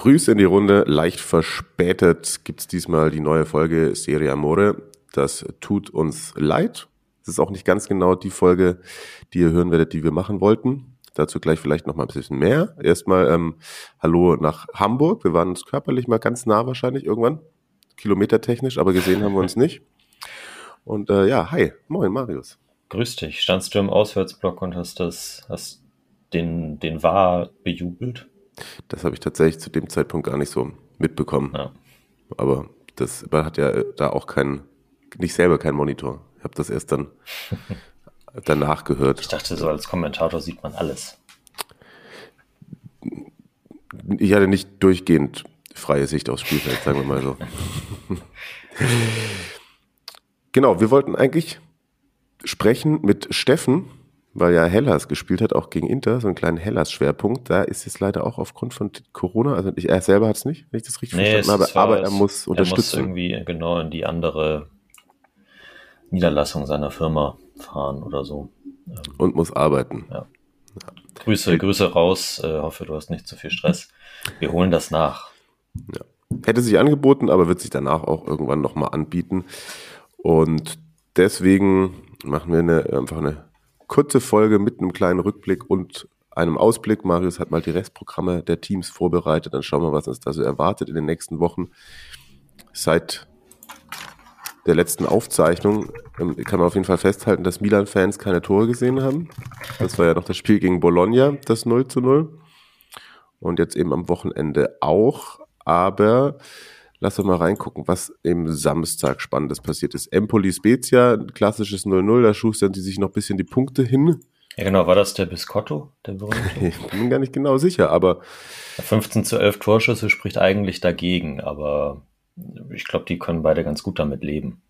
Grüße in die Runde. Leicht verspätet gibt es diesmal die neue Folge Serie Amore. Das tut uns leid. Es ist auch nicht ganz genau die Folge, die ihr hören werdet, die wir machen wollten. Dazu gleich vielleicht noch mal ein bisschen mehr. Erstmal ähm, Hallo nach Hamburg. Wir waren uns körperlich mal ganz nah wahrscheinlich irgendwann, kilometertechnisch, aber gesehen haben wir uns nicht. Und äh, ja, hi, moin Marius. Grüß dich. Standst du im Auswärtsblock und hast das, hast den, den War bejubelt? Das habe ich tatsächlich zu dem Zeitpunkt gar nicht so mitbekommen. Ja. Aber das man hat ja da auch keinen, nicht selber keinen Monitor. Ich habe das erst dann danach gehört. Ich dachte, so als Kommentator sieht man alles. Ich hatte nicht durchgehend freie Sicht aufs Spielfeld, sagen wir mal so. genau, wir wollten eigentlich sprechen mit Steffen, weil ja Hellas gespielt hat, auch gegen Inter, so einen kleinen Hellas-Schwerpunkt. Da ist es leider auch aufgrund von Corona, also ich, er selber hat es nicht, wenn ich das richtig Nee, verstanden habe, aber er muss Er muss unterstützen. irgendwie genau in die andere Niederlassung seiner Firma fahren oder so. und muss arbeiten. Grüße, Grüße raus. Äh, hoffe, du hast nicht zu viel Stress. Wir holen das nach. Hätte sich angeboten, aber wird sich danach auch irgendwann nochmal anbieten. Und deswegen machen wir eine, einfach eine kurze Folge mit einem kleinen Rückblick und einem Ausblick. Marius hat mal die Restprogramme der Teams vorbereitet. Dann schauen wir, was uns da so erwartet in den nächsten Wochen. Seit der letzten Aufzeichnung ähm, kann man auf jeden Fall festhalten, dass Milan-Fans keine Tore gesehen haben. Das war ja noch das Spiel gegen Bologna, das 0 zu 0. Und jetzt eben am Wochenende auch. Aber lass doch mal reingucken, was im Samstag Spannendes passiert ist. Empoli Spezia, klassisches 0-0, da schustern die sich noch ein bisschen die Punkte hin. Ja, genau. War das der Biscotto, der? Ich bin gar nicht genau sicher, aber 15 zu 11 Torschüsse spricht eigentlich dagegen, aber ich glaube, die können beide ganz gut damit leben.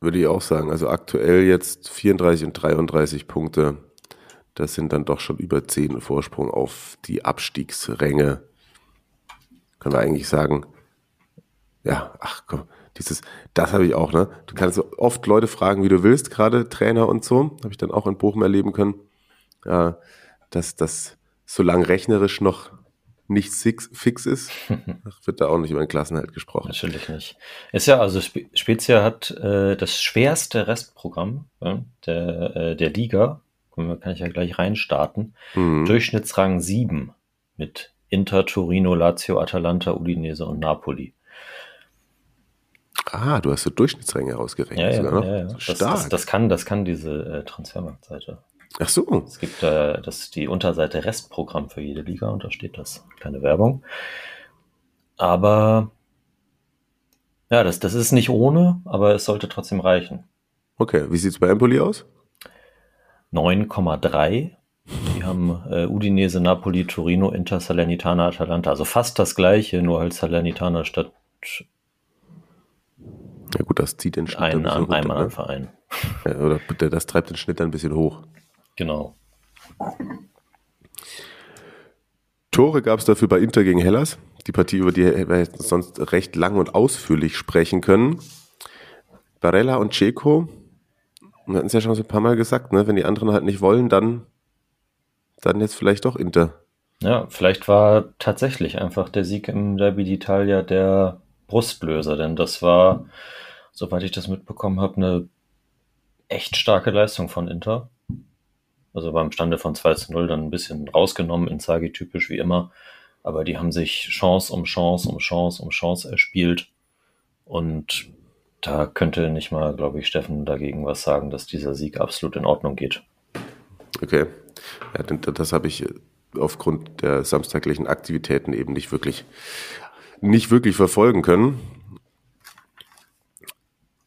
würde ich auch sagen, also aktuell jetzt 34 und 33 Punkte. Das sind dann doch schon über 10 Vorsprung auf die Abstiegsränge. Können wir eigentlich sagen, ja, ach komm, dieses, das habe ich auch, ne? Du kannst so oft Leute fragen, wie du willst, gerade Trainer und so. Habe ich dann auch in Bochum erleben können. Ja, dass das solange rechnerisch noch nicht fix, fix ist, wird da auch nicht über den Klassenhalt gesprochen. Natürlich nicht. Ist ja, also Spe- Spezia hat äh, das schwerste Restprogramm ja, der, äh, der Liga. Kann kann ich ja gleich reinstarten. Mhm. Durchschnittsrang 7 mit Inter, Torino, Lazio, Atalanta, Udinese und Napoli. Ah, du hast so Durchschnittsränge ausgerechnet. Ja, ja, sogar ja, ja. So Das, stark. das, das, kann, das kann diese äh, Transfermarktseite. Ach so. Es gibt äh, das die Unterseite Restprogramm für jede Liga und da steht das. Keine Werbung. Aber ja, das, das ist nicht ohne, aber es sollte trotzdem reichen. Okay, wie sieht's bei Empoli aus? 9,3. Die haben äh, Udinese, Napoli, Torino, Inter, Salernitana, Atalanta. Also fast das gleiche, nur halt Salernitana statt Ja gut, das zieht den Schnitt ein, ein bisschen an, runter, einmal ne? am Verein. Ja, Oder bitte, das treibt den Schnitt dann ein bisschen hoch. Genau. Tore gab es dafür bei Inter gegen Hellas. Die Partie, über die wir sonst recht lang und ausführlich sprechen können. Barella und Ceco, wir hatten es ja schon so ein paar Mal gesagt, ne? wenn die anderen halt nicht wollen, dann, dann jetzt vielleicht doch Inter. Ja, vielleicht war tatsächlich einfach der Sieg im Derby d'Italia der Brustlöser, denn das war, soweit ich das mitbekommen habe, eine echt starke Leistung von Inter. Also beim Stande von 2 zu 0 dann ein bisschen rausgenommen, Inzaghi typisch wie immer. Aber die haben sich Chance um Chance um Chance um Chance erspielt. Und da könnte nicht mal, glaube ich, Steffen dagegen was sagen, dass dieser Sieg absolut in Ordnung geht. Okay. Ja, das habe ich aufgrund der samstaglichen Aktivitäten eben nicht wirklich, nicht wirklich verfolgen können.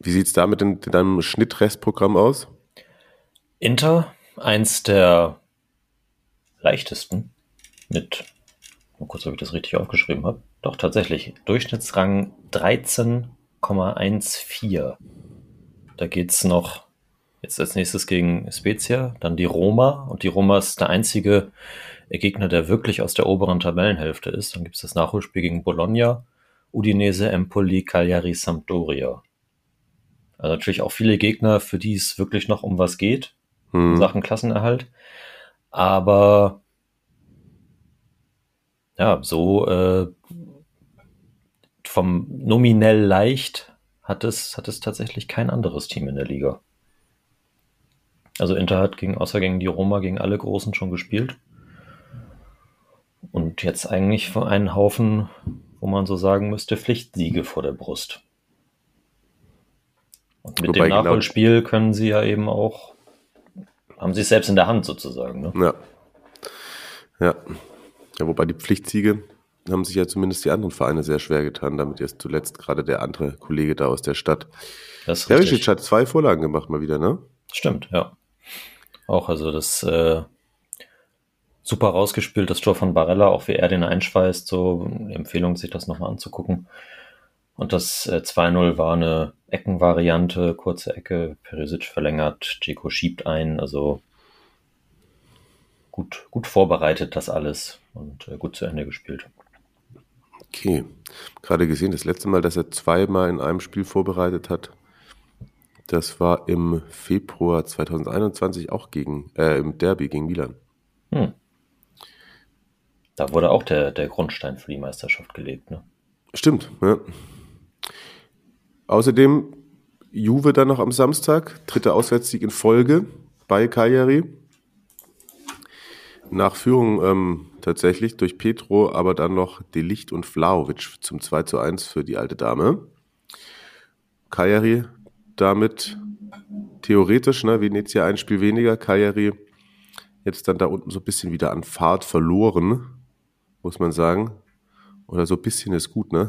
Wie sieht's da mit in, deinem Schnittrestprogramm aus? Inter, eins der leichtesten mit mal kurz, ob ich das richtig aufgeschrieben habe. Doch, tatsächlich. Durchschnittsrang 13,14. Da geht es noch jetzt als nächstes gegen Spezia, dann die Roma. Und die Roma ist der einzige Gegner, der wirklich aus der oberen Tabellenhälfte ist. Dann gibt es das Nachholspiel gegen Bologna, Udinese, Empoli, Cagliari, Sampdoria. Also natürlich auch viele Gegner, für die es wirklich noch um was geht, hm. in Sachen Klassenerhalt. Aber ja, so äh, vom nominell leicht hat es, hat es tatsächlich kein anderes Team in der Liga. Also Inter hat gegen, außer gegen die Roma, gegen alle Großen schon gespielt. Und jetzt eigentlich für einen Haufen, wo man so sagen müsste, Pflichtsiege vor der Brust. Und mit Wobei dem genau Nachholspiel genau können sie ja eben auch, haben sie es selbst in der Hand sozusagen. Ne? Ja. Ja. Ja, wobei die Pflichtsiege haben sich ja zumindest die anderen Vereine sehr schwer getan, damit jetzt zuletzt gerade der andere Kollege da aus der Stadt. Das ist Perisic hat zwei Vorlagen gemacht mal wieder, ne? Stimmt, ja. Auch also das äh, super rausgespielt, das Tor von Barella, auch wie er den einschweißt, so Empfehlung, sich das nochmal anzugucken. Und das äh, 2-0 war eine Eckenvariante, kurze Ecke, Perisic verlängert, Dzeko schiebt ein, also gut, gut vorbereitet das alles und äh, gut zu Ende gespielt. Okay, gerade gesehen, das letzte Mal, dass er zweimal in einem Spiel vorbereitet hat, das war im Februar 2021 auch gegen, äh, im Derby gegen Milan. Hm. Da wurde auch der, der Grundstein für die Meisterschaft gelegt, ne? Stimmt, ja. Außerdem Juve dann noch am Samstag, dritter Auswärtssieg in Folge bei Cagliari. Nach Führung ähm, tatsächlich durch Petro, aber dann noch Delicht und Vlaovic zum 2 zu 1 für die alte Dame. Cagliari damit theoretisch, ne, Venezia ein Spiel weniger, Cagliari jetzt dann da unten so ein bisschen wieder an Fahrt verloren, muss man sagen. Oder so ein bisschen ist gut, ne?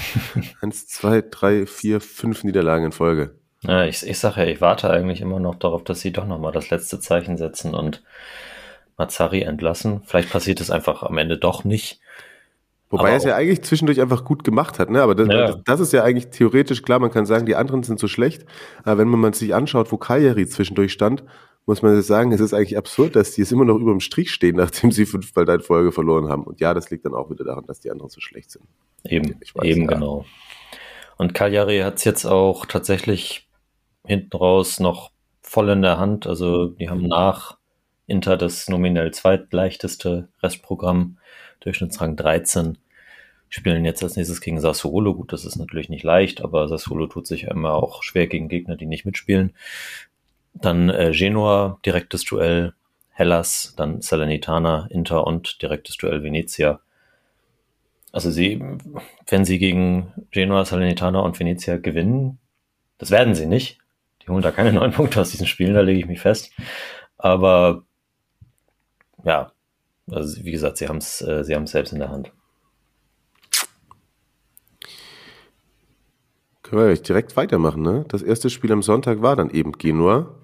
Eins, zwei, drei, vier, fünf Niederlagen in Folge. Ja, ich, ich sage ja, ich warte eigentlich immer noch darauf, dass sie doch nochmal das letzte Zeichen setzen und Mazzari entlassen. Vielleicht passiert es einfach am Ende doch nicht. Wobei er es ja eigentlich zwischendurch einfach gut gemacht hat, ne? Aber das, ja. das, das, ist ja eigentlich theoretisch klar, man kann sagen, die anderen sind so schlecht. Aber wenn man sich anschaut, wo Cagliari zwischendurch stand, muss man sagen, es ist eigentlich absurd, dass die jetzt immer noch über dem Strich stehen, nachdem sie fünfmal in Folge verloren haben. Und ja, das liegt dann auch wieder daran, dass die anderen so schlecht sind. Eben, weiß, eben ja. genau. Und Cagliari hat es jetzt auch tatsächlich hinten raus noch voll in der Hand. Also die haben nach Inter das nominell zweitleichteste Restprogramm Durchschnittsrang 13. Spielen jetzt als nächstes gegen Sassuolo. Gut, das ist natürlich nicht leicht, aber Sassuolo tut sich immer auch schwer gegen Gegner, die nicht mitspielen. Dann äh, Genua, direktes Duell, Hellas, dann Salernitana, Inter und direktes Duell Venezia. Also sie, wenn sie gegen Genua, Salernitana und Venezia gewinnen, das werden sie nicht. Die holen da keine neun Punkte aus diesen Spielen, da lege ich mich fest. Aber ja, also wie gesagt, sie haben es äh, sie haben's selbst in der Hand. Können wir direkt weitermachen, ne? Das erste Spiel am Sonntag war dann eben Genua.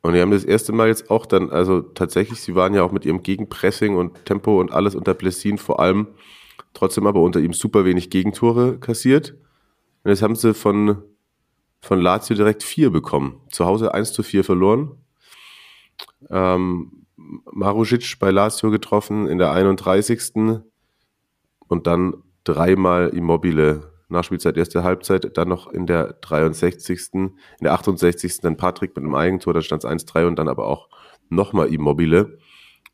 Und die haben das erste Mal jetzt auch dann, also tatsächlich, sie waren ja auch mit ihrem Gegenpressing und Tempo und alles unter Blessin vor allem, trotzdem aber unter ihm super wenig Gegentore kassiert. Und jetzt haben sie von, von Lazio direkt vier bekommen. Zu Hause 1 zu 4 verloren. Ähm, Marusic bei Lazio getroffen in der 31. Und dann dreimal Immobile. Nachspielzeit, erste Halbzeit, dann noch in der 63. In der 68. dann Patrick mit einem Eigentor, da stand es 1-3 und dann aber auch nochmal Immobile.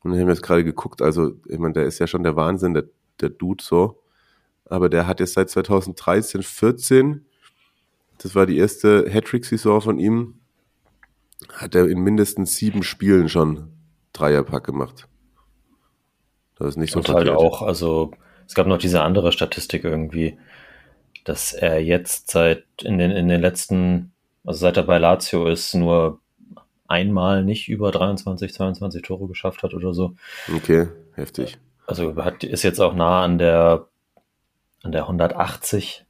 Und wir haben jetzt gerade geguckt, also ich meine, der ist ja schon der Wahnsinn, der, der Dude so. Aber der hat jetzt seit 2013, 14, das war die erste Hattrick-Saison von ihm, hat er in mindestens sieben Spielen schon Dreierpack gemacht. Das ist nicht so Und halt auch, also es gab noch diese andere Statistik irgendwie, dass er jetzt seit in den, in den letzten, also seit er bei Lazio ist, nur einmal nicht über 23, 22 Tore geschafft hat oder so. Okay, heftig. Also hat, ist jetzt auch nah an der an der 180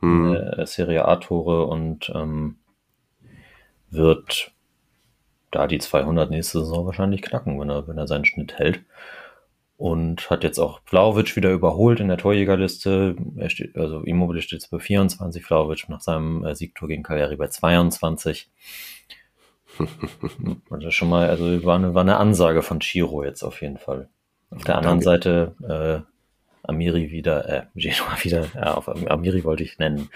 hm. äh, Serie A-Tore und ähm, wird da die 200 nächste Saison wahrscheinlich knacken, wenn er, wenn er seinen Schnitt hält. Und hat jetzt auch Vlaovic wieder überholt in der Torjägerliste. Er steht, also Immobile steht jetzt bei 24, Vlaovic nach seinem äh, Siegtor gegen Cagliari bei 22. also schon mal, also war eine, war eine Ansage von Chiro jetzt auf jeden Fall. Auf der anderen Danke. Seite äh, Amiri wieder, äh, Genoa wieder, ja, auf Amiri wollte ich nennen.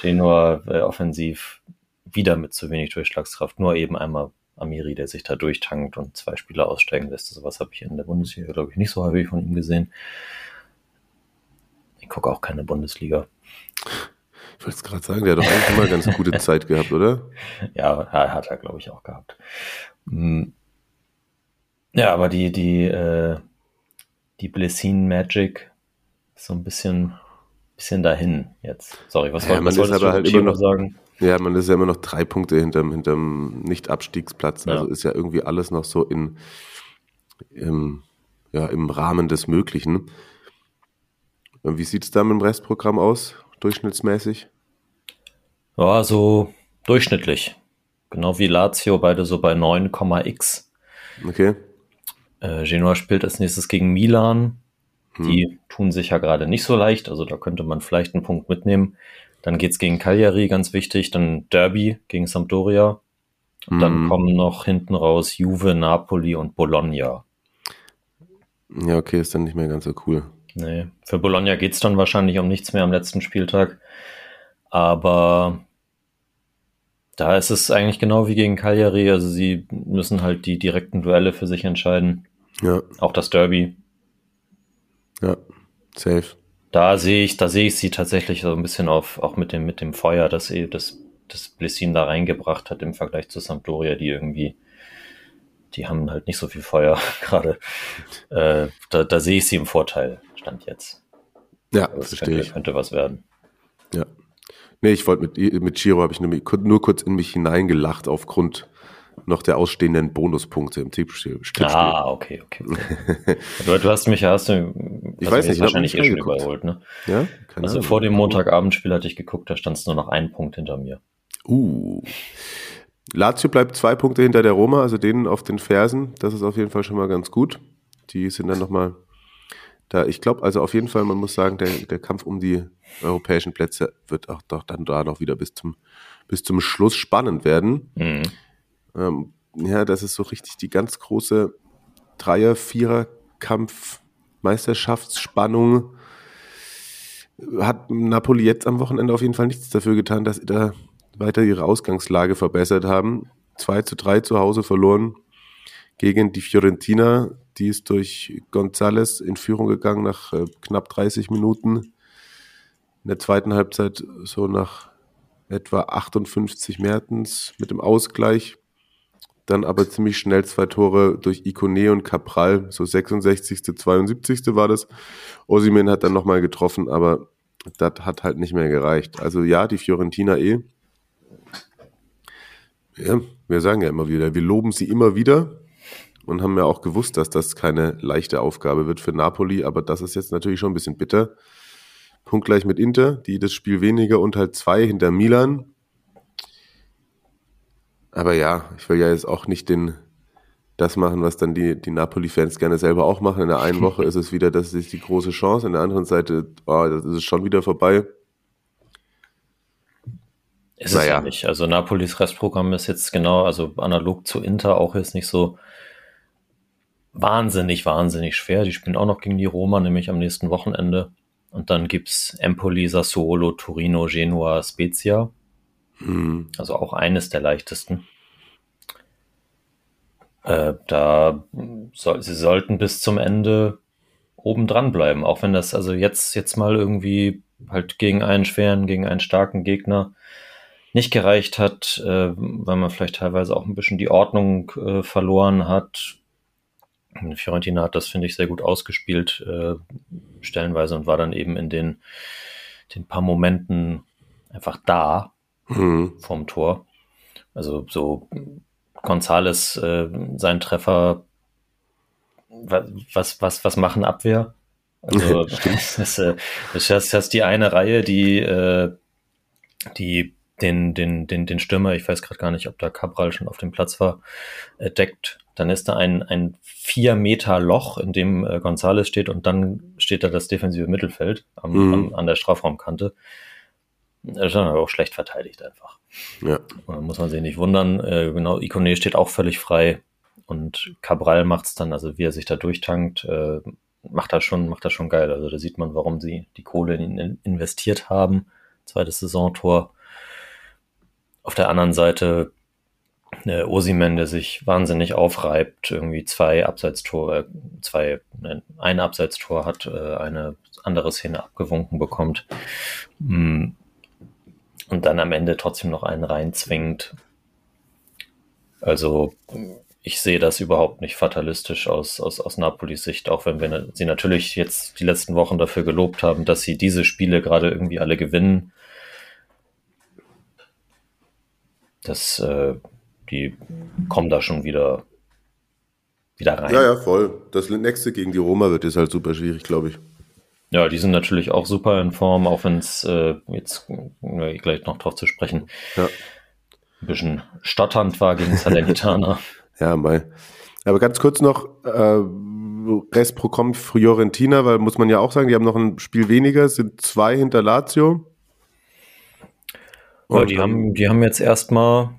Genoa äh, offensiv wieder mit zu wenig Durchschlagskraft, nur eben einmal Amiri, der sich da durchtankt und zwei Spieler aussteigen lässt. Sowas habe ich in der Bundesliga, glaube ich, nicht so häufig von ihm gesehen. Ich gucke auch keine Bundesliga. Ich wollte es gerade sagen, der hat doch eigentlich immer ganz gute Zeit gehabt, oder? Ja, hat er, glaube ich, auch gehabt. Hm. Ja, aber die, die, äh, die Blessin Magic ist so ein bisschen, bisschen dahin jetzt. Sorry, was, ja, was wolltest du halt immer noch sagen? Ja, man ist ja immer noch drei Punkte hinterm, hinterm Nicht-Abstiegsplatz. Ja. Also ist ja irgendwie alles noch so in, im, ja, im Rahmen des Möglichen. Und wie sieht es da mit dem Restprogramm aus, durchschnittsmäßig? Ja, so durchschnittlich. Genau wie Lazio, beide so bei 9,x. Okay. Äh, Genoa spielt als nächstes gegen Milan. Hm. Die tun sich ja gerade nicht so leicht, also da könnte man vielleicht einen Punkt mitnehmen. Dann geht's gegen Cagliari, ganz wichtig. Dann Derby gegen Sampdoria. Und dann mhm. kommen noch hinten raus Juve, Napoli und Bologna. Ja, okay, ist dann nicht mehr ganz so cool. Nee, für Bologna geht's dann wahrscheinlich um nichts mehr am letzten Spieltag. Aber da ist es eigentlich genau wie gegen Cagliari. Also sie müssen halt die direkten Duelle für sich entscheiden. Ja. Auch das Derby. Ja, safe da sehe ich, da sehe ich sie tatsächlich so ein bisschen auf, auch mit dem, mit dem Feuer, dass sie das, das Blissin da reingebracht hat im Vergleich zu Sampdoria, die irgendwie, die haben halt nicht so viel Feuer gerade. Äh, da, da sehe ich sie im Vorteil, stand jetzt. Ja, das verstehe könnte, ich. Könnte was werden. Ja. Nee, ich wollte mit, mit Chiro habe ich nur, nur kurz in mich hineingelacht aufgrund noch der ausstehenden Bonuspunkte im Tippspiel. Ah, okay, okay. okay. du, du, hast mich, hast du, ich weiß nicht, wahrscheinlich eh schon überholt, ne? Ja, keine Also Ahnung. vor dem Montagabendspiel hatte ich geguckt, da stand es nur noch ein Punkt hinter mir. Uh. Lazio bleibt zwei Punkte hinter der Roma, also denen auf den Fersen. Das ist auf jeden Fall schon mal ganz gut. Die sind dann nochmal da. Ich glaube, also auf jeden Fall, man muss sagen, der, der Kampf um die europäischen Plätze wird auch doch dann da noch wieder bis zum, bis zum Schluss spannend werden. Mhm. Ähm, ja, das ist so richtig die ganz große Dreier-, Vierer-Kampf, Meisterschaftsspannung. Hat Napoli jetzt am Wochenende auf jeden Fall nichts dafür getan, dass sie da weiter ihre Ausgangslage verbessert haben. 2 zu 3 zu Hause verloren gegen die Fiorentina. Die ist durch Gonzales in Führung gegangen nach äh, knapp 30 Minuten. In der zweiten Halbzeit so nach etwa 58 Mertens mit dem Ausgleich dann aber ziemlich schnell zwei Tore durch Ikone und Capral, so 66., 72. war das. Osimen hat dann nochmal getroffen, aber das hat halt nicht mehr gereicht. Also ja, die Fiorentina eh. Ja, wir sagen ja immer wieder, wir loben sie immer wieder und haben ja auch gewusst, dass das keine leichte Aufgabe wird für Napoli, aber das ist jetzt natürlich schon ein bisschen bitter. Punktgleich mit Inter, die das Spiel weniger und halt zwei hinter Milan. Aber ja, ich will ja jetzt auch nicht den, das machen, was dann die, die Napoli-Fans gerne selber auch machen. In der einen Woche ist es wieder, das ist die große Chance. In der anderen Seite, oh, das ist schon wieder vorbei. Ist naja. es ja nicht. Also Napolis Restprogramm ist jetzt genau, also analog zu Inter auch jetzt nicht so wahnsinnig, wahnsinnig schwer. Die spielen auch noch gegen die Roma, nämlich am nächsten Wochenende. Und dann gibt's Empoli, Sassuolo, Torino, Genua, Spezia. Mhm. Also auch eines der leichtesten. Äh, da soll, sie sollten bis zum Ende oben dran bleiben, auch wenn das also jetzt, jetzt mal irgendwie halt gegen einen schweren, gegen einen starken Gegner nicht gereicht hat, äh, weil man vielleicht teilweise auch ein bisschen die Ordnung äh, verloren hat. Fiorentina hat das, finde ich, sehr gut ausgespielt, äh, stellenweise und war dann eben in den, den paar Momenten einfach da mhm. vom Tor. Also so Gonzales, äh, sein Treffer, was, was, was machen Abwehr? Also das, äh, das, das ist die eine Reihe, die, äh, die den, den, den, den Stürmer, ich weiß gerade gar nicht, ob da Cabral schon auf dem Platz war, äh, deckt dann ist da ein, ein vier Meter Loch, in dem äh, Gonzales steht und dann steht da das defensive Mittelfeld am, Mhm. am, an der Strafraumkante. Das ist dann aber auch schlecht verteidigt einfach. Ja. Dann muss man sich nicht wundern. Äh, genau, Ikone steht auch völlig frei und Cabral macht es dann, also wie er sich da durchtankt, äh, macht das schon, macht das schon geil. Also da sieht man, warum sie die Kohle in ihn in- investiert haben. Zweites Saisontor. Auf der anderen Seite äh, Osimen, der sich wahnsinnig aufreibt, irgendwie zwei Abseitstore, zwei, nein, ein Abseitstor hat, äh, eine andere Szene abgewunken bekommt. Mm. Und dann am Ende trotzdem noch einen reinzwingt. Also ich sehe das überhaupt nicht fatalistisch aus, aus, aus Napolis Sicht, auch wenn wir sie natürlich jetzt die letzten Wochen dafür gelobt haben, dass sie diese Spiele gerade irgendwie alle gewinnen. Das, äh, die kommen da schon wieder, wieder rein. ja, ja, voll. Das nächste gegen die Roma wird jetzt halt super schwierig, glaube ich. Ja, die sind natürlich auch super in Form, auch wenn es äh, jetzt äh, gleich noch drauf zu sprechen, Ja. ein bisschen stotternd war gegen Salernitana. Ja, mal. Aber ganz kurz noch, äh, Restprogramm Fiorentina, weil muss man ja auch sagen, die haben noch ein Spiel weniger, sind zwei hinter Lazio. Ja, die haben, die haben jetzt erstmal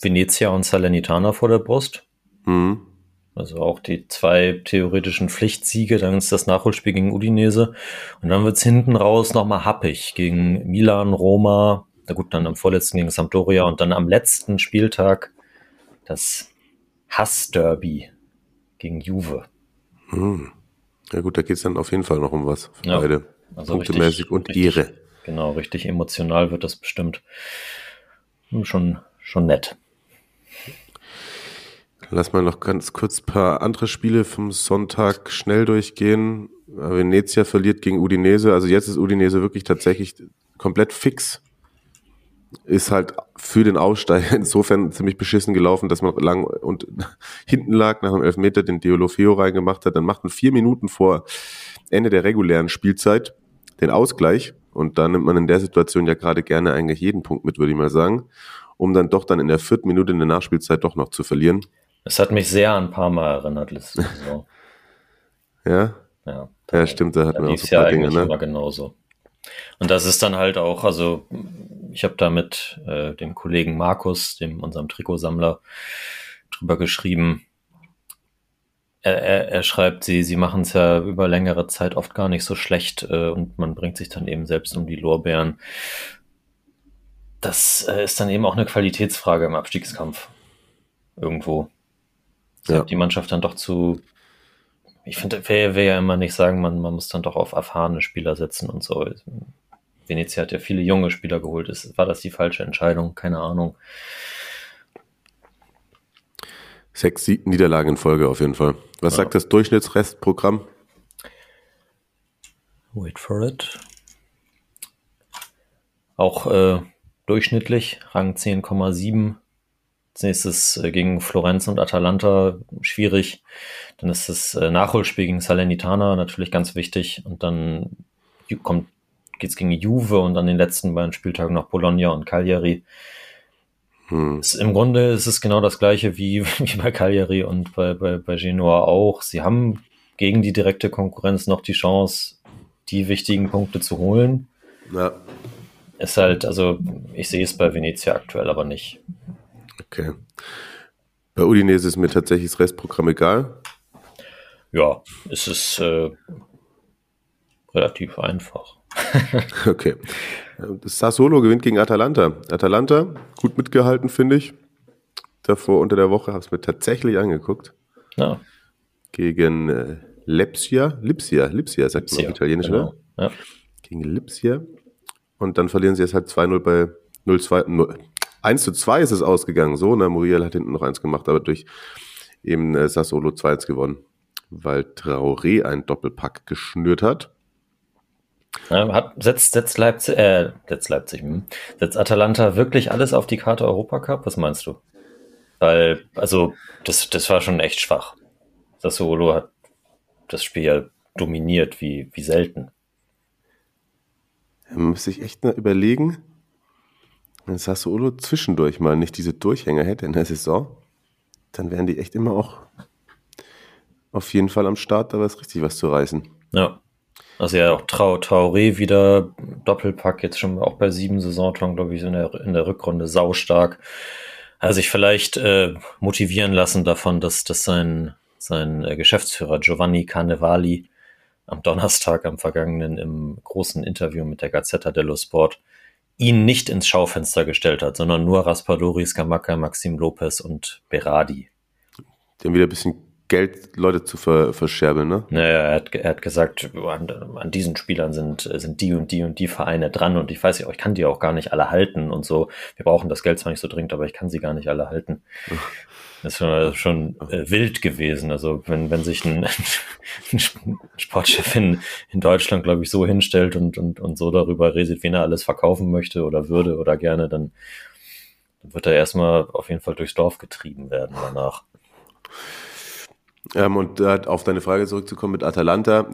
Venezia und Salernitana vor der Brust. Mhm. Also auch die zwei theoretischen Pflichtsiege, dann ist das Nachholspiel gegen Udinese. Und dann wird's hinten raus nochmal happig gegen Milan, Roma, na gut, dann am vorletzten gegen Sampdoria und dann am letzten Spieltag das Hassderby gegen Juve. Mhm. Ja gut, da geht's dann auf jeden Fall noch um was für Ja, beide. Also Punktemäßig richtig- und Ehre. Genau, richtig emotional wird das bestimmt. Hm, Schon, schon nett. Lass mal noch ganz kurz paar andere Spiele vom Sonntag schnell durchgehen. Äh, Venezia verliert gegen Udinese. Also jetzt ist Udinese wirklich tatsächlich komplett fix. Ist halt für den Aussteiger insofern ziemlich beschissen gelaufen, dass man lang und hinten lag nach dem Elfmeter den Deolofeo reingemacht hat. Dann macht man vier Minuten vor Ende der regulären Spielzeit den Ausgleich. Und da nimmt man in der Situation ja gerade gerne eigentlich jeden Punkt mit, würde ich mal sagen. Um dann doch dann in der vierten Minute in der Nachspielzeit doch noch zu verlieren. Es hat mich sehr an Parma erinnert letzte Saison. Ja, Ja, Ja, stimmt, da hatten da wir auch so ein ja paar Dinge, eigentlich ne? immer genauso. Und das ist dann halt auch, also ich habe da mit äh, dem Kollegen Markus, dem unserem Trikotsammler, drüber geschrieben. Er, er, er schreibt, sie, sie machen es ja über längere Zeit oft gar nicht so schlecht äh, und man bringt sich dann eben selbst um die Lorbeeren. Das äh, ist dann eben auch eine Qualitätsfrage im Abstiegskampf. Irgendwo. Ja. Die Mannschaft dann doch zu ich finde, wer will ja immer nicht sagen, man, man muss dann doch auf erfahrene Spieler setzen und so. Venezia hat ja viele junge Spieler geholt. Ist, war das die falsche Entscheidung? Keine Ahnung. Sechs Sieg Niederlagen in Folge auf jeden Fall. Was Ja. sagt das Durchschnittsrestprogramm? Wait for it. Auch äh, durchschnittlich, Rang 10,7. Als nächstes äh, gegen Florenz und Atalanta schwierig. Dann ist das äh, Nachholspiel gegen Salernitana natürlich ganz wichtig. Und dann kommt, geht's gegen Juve und an den letzten beiden Spieltagen noch Bologna und Cagliari. Hm. Es, Im Grunde ist es genau das gleiche wie, wie bei Cagliari und bei, bei, bei Genoa auch. Sie haben gegen die direkte Konkurrenz noch die Chance, die wichtigen Punkte zu holen. Ja, Ist halt, also ich sehe es bei Venezia aktuell aber nicht. Okay. Bei Udinese ist mir tatsächlich das Restprogramm egal. Ja, es ist äh, relativ einfach. Okay. Das Sassuolo gewinnt gegen Atalanta. Atalanta, gut mitgehalten, finde ich. Davor unter der Woche habe ich es mir tatsächlich angeguckt. Ja, Gegen äh, Lepsia. Lipsia, Lipsia sagt man auf Italienisch, genau. oder? Ja. Gegen Lipsia. Und dann verlieren sie jetzt halt 2-0 bei 0-2. 0 1 zu 2 ist es ausgegangen. So, ne? Muriel hat hinten noch eins gemacht, aber durch eben äh, Sassolo 2-1 gewonnen. Weil Traoré einen Doppelpack geschnürt hat. Ja, hat, setzt, setzt Leipzig, äh, setzt Leipzig, hm. setzt Atalanta wirklich alles auf die Karte Europacup? Was meinst du? Weil, also, das, das war schon echt schwach. Sassuolo hat das Spiel ja dominiert, wie, wie selten. Man muss sich echt mal überlegen, wenn Sassuolo zwischendurch mal nicht diese Durchhänger hätte in der Saison, dann wären die echt immer auch auf jeden Fall am Start, da ist richtig was zu reißen. Ja. Also ja, auch Trau Traoré wieder Doppelpack, jetzt schon auch bei sieben Saisontoren, glaube ich, in der, in der Rückrunde saustark. Also sich vielleicht äh, motivieren lassen davon, dass, dass sein, sein äh, Geschäftsführer Giovanni Carnevali am Donnerstag, am vergangenen, im großen Interview mit der Gazzetta dello Sport ihn nicht ins Schaufenster gestellt hat, sondern nur Raspadori, Scamacca, Maxim Lopez und Berardi. Die haben wieder ein bisschen Geld Leute zu ver verscherbeln, ne? Naja, er hat, er hat gesagt, an, an, diesen Spielern sind, sind die und die und die Vereine dran und ich weiß ja, ich kann die auch gar nicht alle halten und so. Wir brauchen das Geld zwar nicht so dringend, aber ich kann sie gar nicht alle halten. Das ist schon, schon äh, wild gewesen. Also wenn, wenn sich ein, ein Sportchef in, in Deutschland, glaube ich, so hinstellt und, und, und so darüber redet, wen er alles verkaufen möchte oder würde oder gerne, dann, wird er erstmal auf jeden Fall durchs Dorf getrieben werden danach. Ähm, und äh, auf deine Frage zurückzukommen mit Atalanta,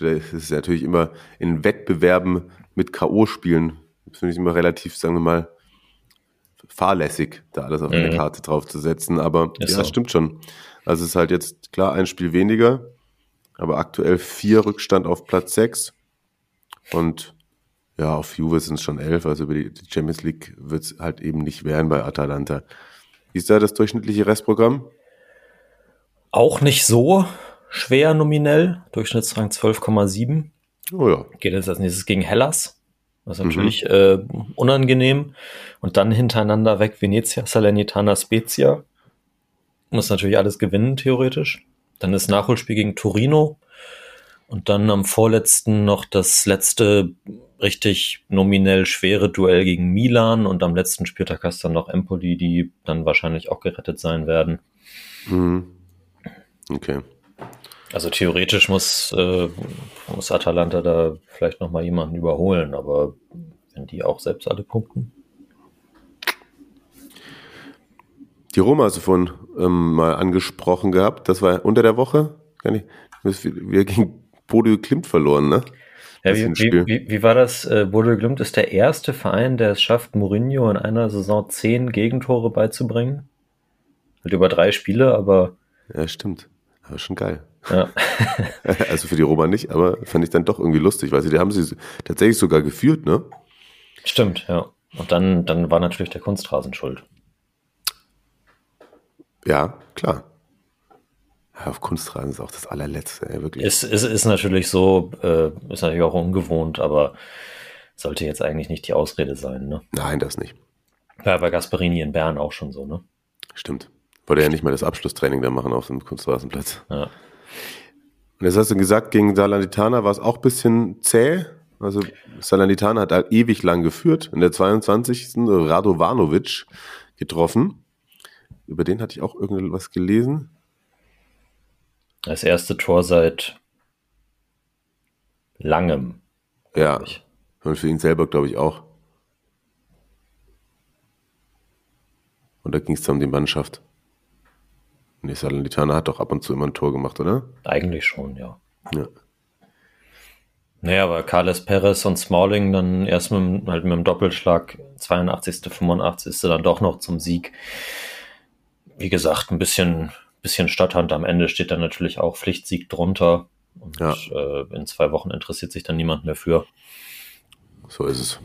es ist natürlich immer in Wettbewerben mit K.O.-Spielen, finde ich immer relativ, sagen wir mal, fahrlässig, da alles auf eine mhm. Karte draufzusetzen. Aber ist ja, so. stimmt schon. Also es ist halt jetzt klar ein Spiel weniger, aber aktuell vier Rückstand auf Platz sechs. Und ja, auf Juve sind es schon elf, also über die Champions League wird es halt eben nicht werden bei Atalanta. Wie ist da das durchschnittliche Restprogramm? Auch nicht so schwer nominell, Durchschnittsrang 12,7. Oh ja. Geht jetzt als nächstes gegen Hellas. Das ist natürlich mhm. äh, unangenehm. Und dann hintereinander weg Venezia, Salernitana, Spezia. Muss natürlich alles gewinnen, theoretisch. Dann ist Nachholspiel gegen Torino. Und dann am vorletzten noch das letzte richtig nominell schwere Duell gegen Milan. Und am letzten Spieltag hast du dann noch Empoli, die dann wahrscheinlich auch gerettet sein werden. Mhm. Okay. Also theoretisch muss, äh, muss Atalanta da vielleicht nochmal jemanden überholen, aber wenn die auch selbst alle punkten. Die Roma hast du vorhin ähm, mal angesprochen gehabt. Das war unter der Woche. Wir gegen Bodo Klimt verloren, ne? Ja, wie, wie, wie, wie, war das? Äh, Bodo Glimt ist der erste Verein, der es schafft, Mourinho in einer Saison zehn Gegentore beizubringen. Halt über drei Spiele, aber. Ja, stimmt. Aber schon geil. Ja. also für die Roma nicht, aber fand ich dann doch irgendwie lustig, weil sie, die haben sie tatsächlich sogar geführt, ne? Stimmt, ja. Und dann, dann war natürlich der Kunstrasen schuld. Ja, klar. Ja, auf Kunstrasen ist auch das allerletzte, ey, wirklich. Ist, ist, ist natürlich so, äh, ist natürlich auch ungewohnt, aber sollte jetzt eigentlich nicht die Ausrede sein, ne? Nein, das nicht. Ja, bei Gasperini in Bern auch schon so, ne? Stimmt. Wollte ja nicht mal das Abschlusstraining da machen auf dem Kunstrasenplatz. Ja. Und jetzt hast du gesagt, gegen Salernitana war es auch ein bisschen zäh. Also Salernitana hat halt ewig lang geführt. In der 22. Radovanovic getroffen. Über den hatte ich auch irgendwas gelesen. Das erste Tor seit langem. Ja. Und für ihn selber, glaube ich, auch. Und da ging es um die Mannschaft. Nee, Salernitana hat doch ab und zu immer ein Tor gemacht, oder? Eigentlich schon, ja. Ja. Naja, aber Carles Perez und Smalling dann erst mit, halt mit dem Doppelschlag 82., 85. dann doch noch zum Sieg. Wie gesagt, ein bisschen, bisschen Stadthand am Ende steht dann natürlich auch Pflichtsieg drunter. Und ja. äh, in zwei Wochen interessiert sich dann niemand mehr für. So ist es.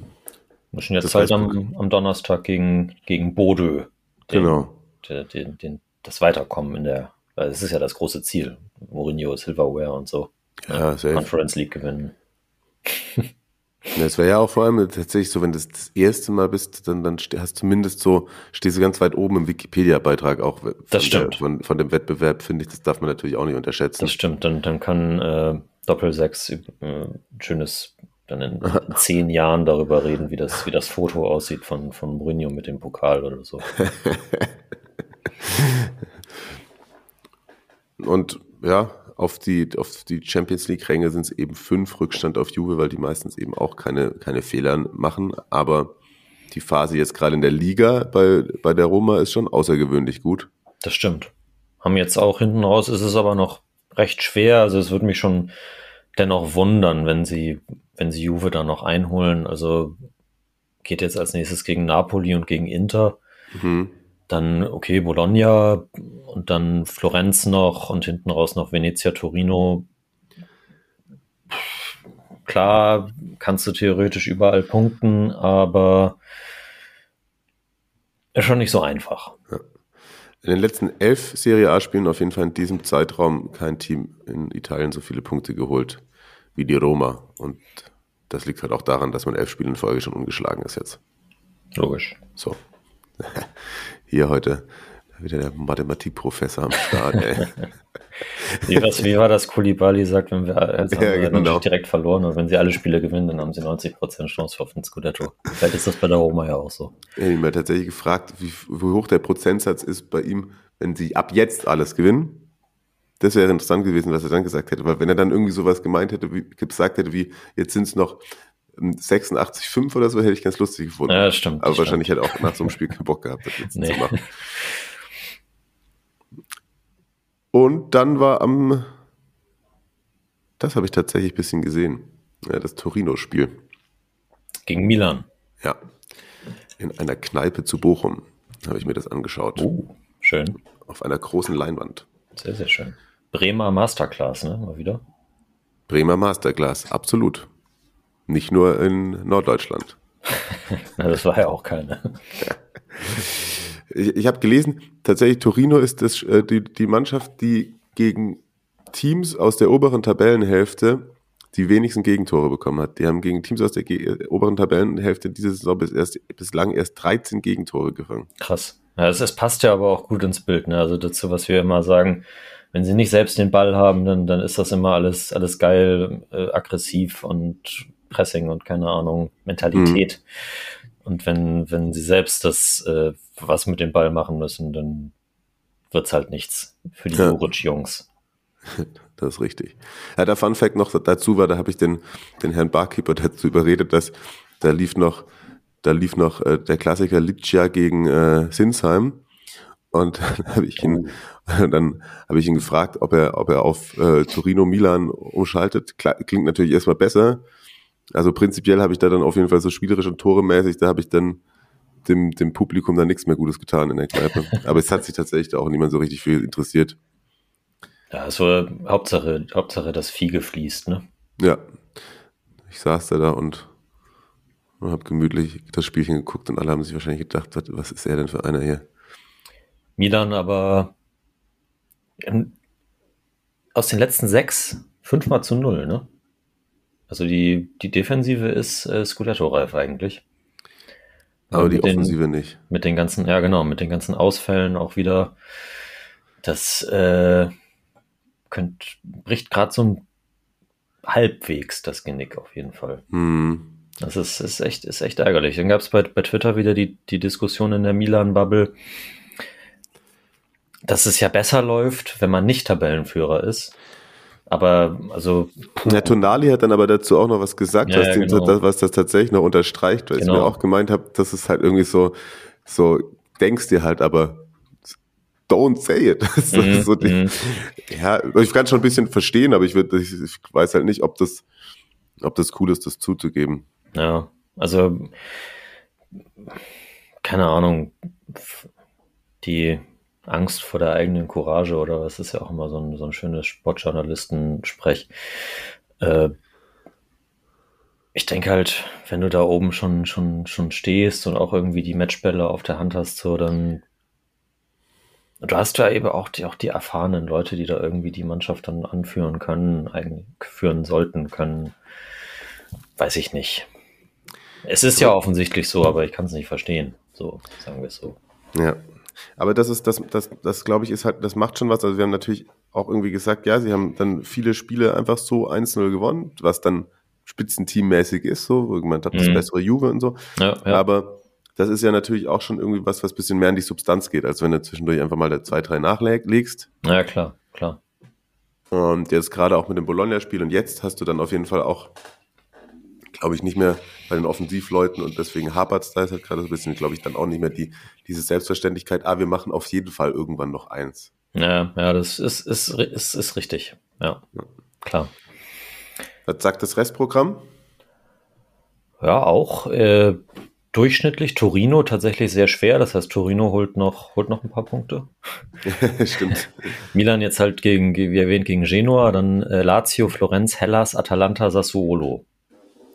Wir müssen jetzt das halt am, am, Donnerstag gegen, gegen Bodö. Den, genau. Den, den, den das Weiterkommen in der, weil es ist ja das große Ziel. Mourinho, Silverware und so. Ja, safe. Conference League gewinnen. Es wäre ja auch vor allem tatsächlich so, wenn du das, erste Mal bist, dann, dann hast du zumindest so, stehst du ganz weit oben im Wikipedia-Beitrag auch von, das stimmt. Der, von, von, dem Wettbewerb, finde ich, das darf man natürlich auch nicht unterschätzen. Das stimmt, dann, dann kann äh, Doppel-6 äh, schönes, dann in zehn Jahren darüber reden, wie das, wie das Foto aussieht von, von Mourinho mit dem Pokal oder so. Und ja, auf die, auf die Champions League-Ränge sind es eben fünf Rückstand auf Juve, weil die meistens eben auch keine, keine Fehler machen. Aber die Phase jetzt gerade in der Liga bei, bei der Roma ist schon außergewöhnlich gut. Das stimmt. Haben jetzt auch hinten raus, ist es aber noch recht schwer. Also es würde mich schon dennoch wundern, wenn sie, wenn sie Juve da noch einholen. Also geht jetzt als nächstes gegen Napoli und gegen Inter. Mhm Dann, okay, Bologna und dann Florenz noch und hinten raus noch Venezia, Torino. Klar, kannst du theoretisch überall punkten, aber ist schon nicht so einfach. Ja. In den letzten elf Serie A-Spielen auf jeden Fall in diesem Zeitraum kein Team in Italien so viele Punkte geholt wie die Roma. Und das liegt halt auch daran, dass man elf Spiele in Folge schon ungeschlagen ist jetzt. Logisch. So. Hier heute wieder der Mathematikprofessor am Start, ey. wie, was, wie war das Kulibali sagt, wenn wir also ja, genau. direkt verloren und wenn sie alle Spiele gewinnen, dann haben sie 90% Chance auf den Scudetto. Vielleicht ist das bei der Roma ja auch so. Ich habe mir tatsächlich gefragt, wie, wie hoch der Prozentsatz ist bei ihm, wenn sie ab jetzt alles gewinnen. Das wäre interessant gewesen, was er dann gesagt hätte, weil wenn er dann irgendwie sowas gemeint hätte, wie gesagt hätte, wie jetzt sind es noch 86,5 ähm, oder so, hätte ich ganz lustig gefunden. Ja, stimmt. Aber wahrscheinlich hätte auch nach so einem Spiel keinen Bock gehabt, das jetzt nee. zu machen. Und dann war am, das habe ich tatsächlich ein bisschen gesehen, ja, das Torino-Spiel. Gegen Milan. Ja. In einer Kneipe zu Bochum habe ich mir das angeschaut. Oh, schön. Auf einer großen Leinwand. Sehr, sehr schön. Bremer Masterclass, ne? Mal wieder. Bremer Masterclass, absolut. Nicht nur in Norddeutschland. Na, das war ja auch keine. ich, ich habe gelesen, tatsächlich Torino ist das, äh, die, die Mannschaft, die gegen Teams aus der oberen Tabellenhälfte die wenigsten Gegentore bekommen hat. Die haben gegen Teams aus der äh, oberen Tabellenhälfte diese Saison bis erst, bislang erst 13 Gegentore gefangen. Krass. Ja, es, es passt ja aber auch gut ins Bild. Ne? Also dazu, was wir immer sagen, wenn sie nicht selbst den Ball haben, dann, dann ist das immer alles, alles geil, äh, aggressiv und Pressing und keine Ahnung, Mentalität. Mhm. Und wenn, wenn sie selbst das äh, was mit dem Ball machen müssen, dann wird's halt nichts für die ja. jungs Das ist richtig. Ja, der Fun Fact noch dazu war, da habe ich den, den Herrn Barkeeper dazu überredet, dass da lief noch, da lief noch äh, der Klassiker Lipcia gegen äh, Sinsheim. Und dann habe ich ihn, dann habe ich ihn gefragt, ob er, ob er auf äh, Torino Milan umschaltet. Klingt natürlich erstmal besser. Also prinzipiell habe ich da dann auf jeden Fall so spielerisch und toremäßig, da habe ich dann dem, dem Publikum dann nichts mehr Gutes getan in der Kneipe. Aber es hat sich tatsächlich auch niemand so richtig viel interessiert. Ja, also Hauptsache, Hauptsache das Fiege fließt, ne? Ja. Ich saß da da und habe gemütlich das Spielchen geguckt und alle haben sich wahrscheinlich gedacht, was, ist er denn für einer hier? Milan aber aus den letzten sechs fünfmal zu null, ne? Also die, die Defensive ist äh, Scudetto-reif eigentlich. Aber die Offensive den, nicht. Mit den ganzen, ja genau, mit den ganzen Ausfällen auch wieder. Das äh, könnt, bricht gerade so ein halbwegs das Genick auf jeden Fall. Hm. Das ist, ist, echt, ist echt ärgerlich. Dann gab es bei, bei Twitter wieder die, die Diskussion in der Milan-Bubble, dass es ja besser läuft, wenn man nicht Tabellenführer ist. Aber also. Der Tonali hat dann aber dazu auch noch was gesagt, ja, was, ja, genau. das, was, das, tatsächlich noch unterstreicht, weil genau. ich mir auch gemeint habe, dass es halt irgendwie so, so denkst dir halt, aber don't say it. Mhm, so die, mhm. ja, ich kann schon ein bisschen verstehen, aber ich, würd, ich, ich weiß halt nicht, ob das, ob das cool ist, das zuzugeben. Ja, also keine Ahnung, die Angst vor der eigenen Courage oder was ist ja auch immer so ein, so ein schönes Sportjournalisten-Sprech. Äh, ich denke halt, wenn du da oben schon, schon, schon stehst und auch irgendwie die Matchbälle auf der Hand hast, so dann du hast ja eben auch die, auch die erfahrenen Leute, die da irgendwie die Mannschaft dann anführen können, eigentlich führen sollten können. Weiß ich nicht. Es ist ja offensichtlich so, aber ich kann es nicht verstehen. So, sagen wir es so. Ja, aber das ist, das, das, das glaube ich, ist halt, das macht schon was. Also wir haben natürlich auch irgendwie gesagt, ja, sie haben dann viele Spiele einfach so 1-0 gewonnen, was dann spitzenteammäßig ist, so, wo ich gemeint habe, das mhm. bessere Juve und so. Ja, ja. Aber das ist ja natürlich auch schon irgendwie was, was bisschen mehr in die Substanz geht, als wenn du zwischendurch einfach mal der 2-3 nachlegst. Ja, klar, klar. Und jetzt gerade auch mit dem Bologna-Spiel und jetzt hast du dann auf jeden Fall auch glaube ich, nicht mehr bei den Offensivleuten und deswegen hapert es da halt gerade so ein bisschen, glaube ich, dann auch nicht mehr die, diese Selbstverständlichkeit, ah, wir machen auf jeden Fall irgendwann noch eins. Ja, ja, das ist, ist, ist, ist richtig. Ja, ja. klar. Was sagt das Restprogramm? Ja, auch äh, durchschnittlich. Torino tatsächlich sehr schwer. Das heißt, Torino holt noch, holt noch ein paar Punkte. Stimmt. Milan jetzt halt gegen, wie erwähnt, gegen Genua, dann äh, Lazio, Florenz, Hellas, Atalanta, Sassuolo.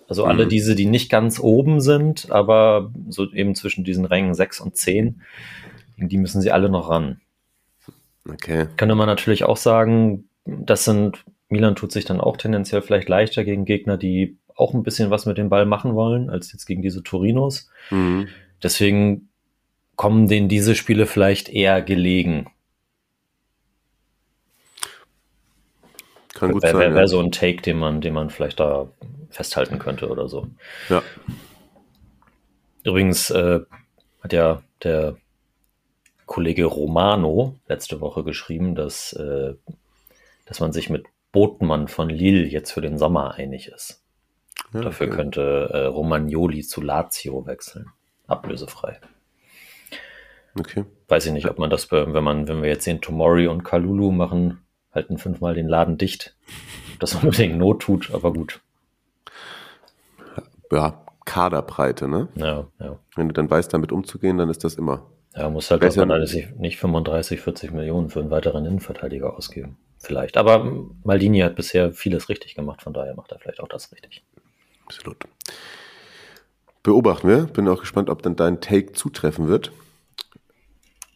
Also alle Mhm. diese, die nicht ganz oben sind, aber so eben zwischen diesen Rängen 6 und 10, gegen die müssen sie alle noch ran. Okay. Könnte man natürlich auch sagen, das sind, Milan tut sich dann auch tendenziell vielleicht leichter gegen Gegner, die auch ein bisschen was mit dem Ball machen wollen, als jetzt gegen diese Torinos. Mhm. Deswegen kommen denen diese Spiele vielleicht eher gelegen. Kann gut Wäre sein. wär, ja. wär so ein Take, den man, den man vielleicht da festhalten könnte oder so. ja. Übrigens äh, hat ja der Kollege Romano letzte Woche geschrieben, dass, äh, dass man sich mit Botmann von Lille jetzt für den Sommer einig ist. ja Dafür okay. könnte äh, Romagnoli zu Lazio wechseln. Ablösefrei. okay. Weiß ich nicht, ob man das, wenn man, wenn wir jetzt sehen, Tomori und Kalulu machen, halten fünfmal den Laden dicht. Ob das unbedingt Not tut, aber gut. Ja, Kaderbreite, ne? Ja, ja. Wenn du dann weißt, damit umzugehen, dann ist das immer. Ja, muss halt Besser- man nicht 35, 40 Millionen für einen weiteren Innenverteidiger ausgeben. Vielleicht. Aber Maldini hat bisher vieles richtig gemacht, von daher macht er vielleicht auch das richtig. Absolut. Beobachten wir. Bin auch gespannt, ob dann dein Take zutreffen wird.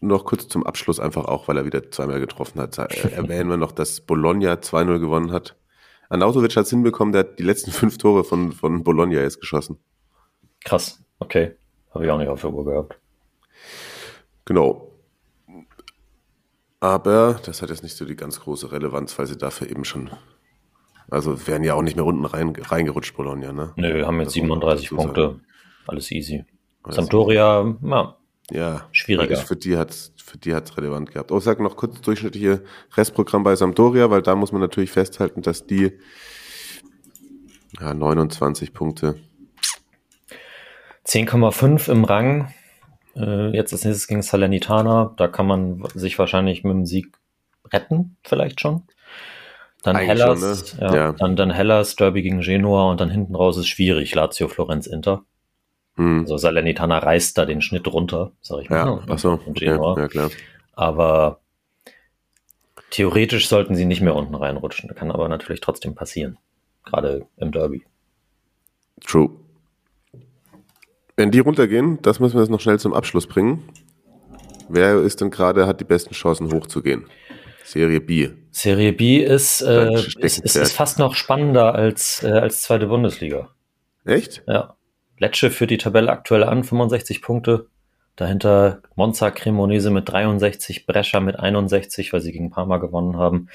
Noch kurz zum Abschluss einfach auch, weil er wieder zweimal getroffen hat. Äh, Erwähnen wir noch, dass Bologna 2-0 gewonnen hat. Anautovic hat es hinbekommen, der hat die letzten fünf Tore von, von Bologna jetzt geschossen. Krass. Okay. Habe ich auch nicht auf der Uhr gehabt. Genau. Aber das hat jetzt nicht so die ganz große Relevanz, weil sie dafür eben schon. Also wären ja auch nicht mehr unten rein, reingerutscht, Bologna, ne? Nö, wir haben jetzt Das muss man 37 dazu sagen. Punkte. Alles easy. Alles Sampdoria, ja, Ja, Schwieriger. ich- Für die hat's für die hat's relevant gehabt. Oh, sag noch kurz durchschnittliche Restprogramm bei Sampdoria, weil da muss man natürlich festhalten, dass die ja, 29 Punkte. 10,5 im Rang. Äh, jetzt als nächstes gegen Salernitana. Da kann man sich wahrscheinlich mit dem Sieg retten, vielleicht schon. Dann Eigentlich Hellas, schon, ne? ja, Ja. Dann, dann Hellas, Derby gegen Genua und dann hinten raus ist schwierig. Lazio, Florenz, Inter. Hm. Also Salernitana reißt da den Schnitt runter, sag ich mal. Ja, ach so. Und Ja, klar. Aber theoretisch sollten sie nicht mehr unten reinrutschen. Kann aber natürlich trotzdem passieren. Gerade im Derby. True. Wenn die runtergehen, das müssen wir jetzt noch schnell zum Abschluss bringen. Wer ist denn gerade, hat die besten Chancen hochzugehen? Serie B. Serie B ist, äh, ist, ist, ist fast noch spannender als, äh, als zweite Bundesliga. Echt? Ja. Lecce führt die Tabelle aktuell an, 65 Punkte. Dahinter Monza Cremonese mit 63, Brescia mit 61, weil sie gegen Parma gewonnen haben.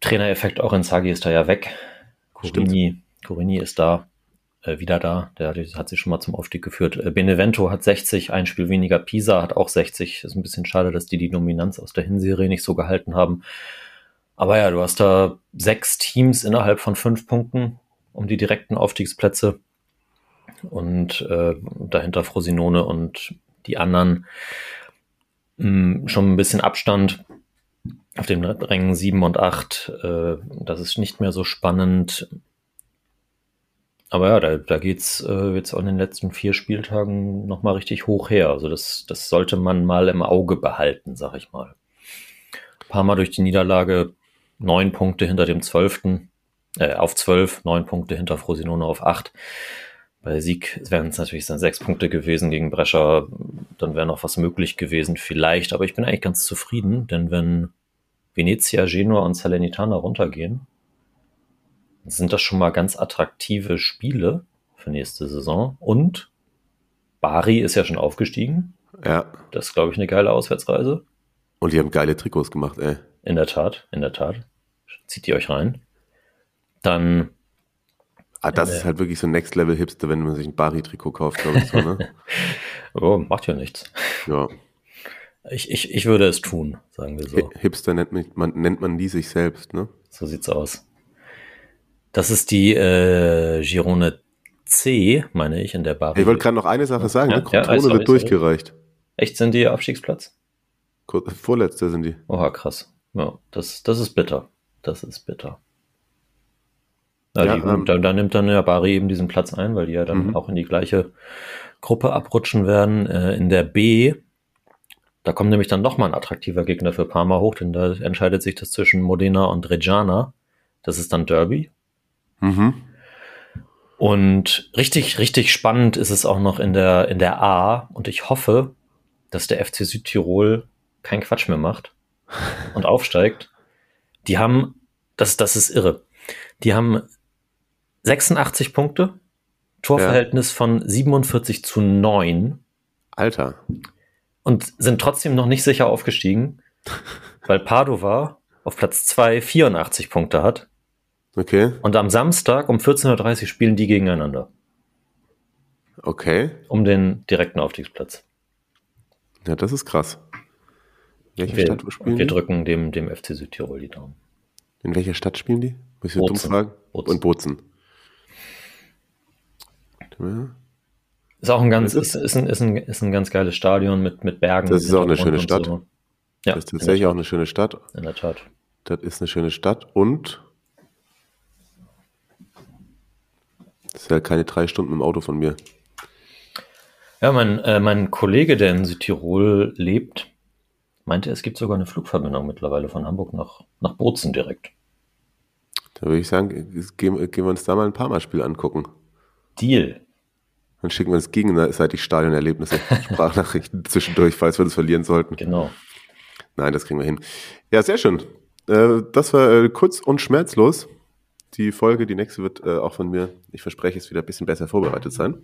Trainereffekt auch in Sagi ist da ja weg. Corini, Corini ist da, äh, wieder da. Der hat, sich schon mal zum Aufstieg geführt. Äh, Benevento hat 60, ein Spiel weniger. Pisa hat auch 60. Ist ein bisschen schade, dass die die Dominanz aus der Hinserie nicht so gehalten haben. Aber ja, du hast da sechs Teams innerhalb von fünf Punkten um die direkten Aufstiegsplätze. Und äh, dahinter Frosinone und die anderen mh, schon ein bisschen Abstand auf den Rängen 7 und 8. Äh, das ist nicht mehr so spannend. Aber ja, da, da geht's äh, jetzt an den letzten vier Spieltagen nochmal richtig hoch her. Also das, das sollte man mal im Auge behalten, sag ich mal. Ein paar Mal durch die Niederlage neun Punkte hinter dem Zwölften, äh, auf zwölf, neun Punkte hinter Frosinone auf acht. Bei Sieg wären es natürlich dann sechs Punkte gewesen gegen Brescia, dann wäre noch was möglich gewesen vielleicht, aber ich bin eigentlich ganz zufrieden, denn wenn Venezia, Genua und Salernitana runtergehen, sind das schon mal ganz attraktive Spiele für nächste Saison und Bari ist ja schon aufgestiegen. Ja. Das ist, glaube ich, eine geile Auswärtsreise. Und die haben geile Trikots gemacht, ey. In der Tat, in der Tat. Zieht die euch rein. Dann Ah, das ist halt wirklich so Next Level Hipster, wenn man sich ein Bari-Trikot kauft, glaube ich so, ne? Oh, macht ja nichts. Ja. Ich, ich, ich würde es tun, sagen wir so. Hi- Hipster nennt man, man, nennt man die sich selbst, ne? So sieht's aus. Das ist die äh, Girone C, meine ich, in der Bar. Ich wollte gerade noch eine Sache sagen, Ja, ne? ja, Crotone sorry, wird sorry. durchgereicht. Echt, sind die Abstiegsplatz? Kur- Vorletzte sind die. Oha, krass. Ja, das, das ist bitter. Das ist bitter. Ja, Ja, die, ähm, da, da nimmt dann ja Bari eben diesen Platz ein, weil die ja dann Mhm. auch in die gleiche Gruppe abrutschen werden. Äh, in der B, da kommt nämlich dann nochmal ein attraktiver Gegner für Parma hoch, denn da entscheidet sich das zwischen Modena und Reggiana. Das ist dann Derby. Mhm. Und richtig, richtig spannend ist es auch noch in der, in der A. Und ich hoffe, dass der FC Südtirol keinen Quatsch mehr macht und aufsteigt. Die haben, das, das ist irre. Die haben 86 Punkte, Torverhältnis von 47 zu 9 Alter. und sind trotzdem noch nicht sicher aufgestiegen, weil Padova auf Platz 2 84 Punkte hat. Okay. Und am Samstag um 14.30 Uhr spielen die gegeneinander Okay. um den direkten Aufstiegsplatz. Ja, das ist krass. Welche Wir, Stadt spielen wir die? drücken dem, dem FC Südtirol die Daumen. In welcher Stadt spielen die? Muss ich dumm fragen? Bozen. Und Bozen. Ja. Ist auch ein ganz, Ist ist, ein, ist, ein, ist ein ganz geiles Stadion mit, mit Bergen. Das ist auch eine schöne Stadt. So. Ja, Das ist tatsächlich auch eine schöne Stadt. in der Tat. Das ist eine schöne Stadt und das ist ja keine drei Stunden im Auto von mir. Ja, mein, äh, mein Kollege, der in Südtirol lebt, meinte, es gibt sogar eine Flugverbindung mittlerweile von Hamburg nach, nach Bozen direkt. Da würde ich sagen, gehen, gehen wir uns da mal ein paar Mal Spiel angucken. Deal. Dann schicken wir uns gegenseitig Stadionerlebnisse, Sprachnachrichten zwischendurch, falls wir das verlieren sollten. Genau. Nein, das kriegen wir hin. Ja, sehr schön. Äh, das war äh, kurz und schmerzlos. Die Folge, die nächste wird äh, auch von mir, ich verspreche es, wieder ein bisschen besser vorbereitet sein.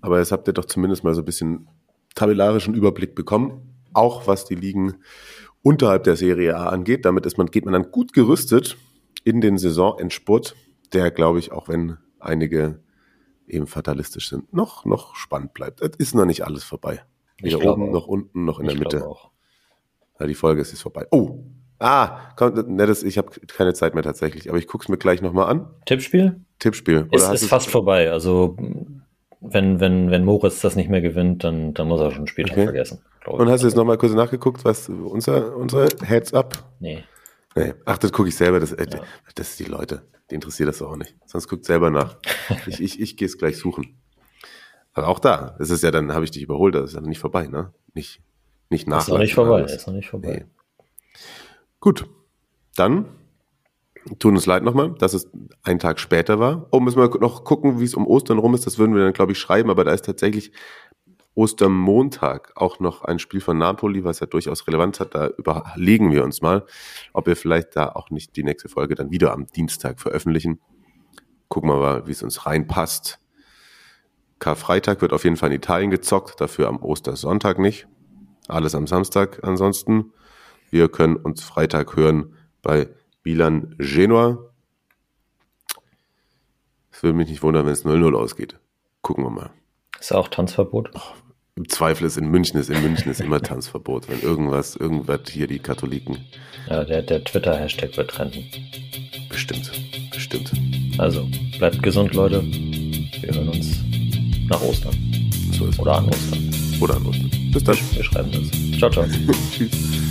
Aber jetzt habt ihr doch zumindest mal so ein bisschen tabellarischen Überblick bekommen, auch was die Ligen unterhalb der Serie A angeht. Damit ist man, geht man dann gut gerüstet in den Saisonendspurt, der, glaube ich, auch wenn einige eben fatalistisch sind, noch, noch spannend bleibt. Es ist noch nicht alles vorbei. Weder oben auch. noch unten noch in der Ich Mitte. glaube auch. Ja, die Folge ist jetzt vorbei. Oh, ah, komm, ne, das, ich habe keine Zeit mehr tatsächlich, aber ich guck's mir gleich nochmal an. Tippspiel? Tippspiel. Ist, hast ist du's- fast vorbei. Also, wenn, wenn, wenn Moritz das nicht mehr gewinnt, dann, dann muss er schon Spieltag Okay. vergessen. Und hast du jetzt nochmal kurz nachgeguckt, was unser, unser Heads up? Nee. Nee. Ach, das gucke ich selber. Das, äh, das ist die Leute. Die interessiert das auch nicht. Sonst guckt selber nach. ich ich, ich gehe es gleich suchen. Aber auch da, das ist ja dann, habe ich dich überholt, das ist ja noch nicht vorbei, ne? Nicht, nicht nach. Ist noch nicht vorbei. Ist noch nicht vorbei. Gut, dann tun uns leid nochmal, dass es ein Tag später war. Oh, müssen wir noch gucken, wie es um Ostern rum ist. Das würden wir dann, glaube ich, schreiben, aber da ist tatsächlich Ostermontag auch noch ein Spiel von Napoli, was ja durchaus Relevanz hat. Da überlegen wir uns mal, ob wir vielleicht da auch nicht die nächste Folge dann wieder am Dienstag veröffentlichen. Gucken wir mal, wie es uns reinpasst. Karfreitag wird auf jeden Fall in Italien gezockt, dafür am Ostersonntag nicht. Alles am Samstag ansonsten. Wir können uns Freitag hören bei Milan Genua. Es würde mich nicht wundern, wenn es 0-0 ausgeht. Gucken wir mal. Ist auch Tanzverbot? Im Zweifel ist in München, ist in München ist immer Tanzverbot. Wenn irgendwas, irgendwas hier die Katholiken Ja, der, der Twitter-Hashtag wird trenden. bestimmt, bestimmt. Also, bleibt gesund, Leute. Wir hören uns nach Ostern. So ist Oder an Ostern. Oder an Ostern. Bis dann. Wir schreiben das. Ciao, ciao. Tschüss.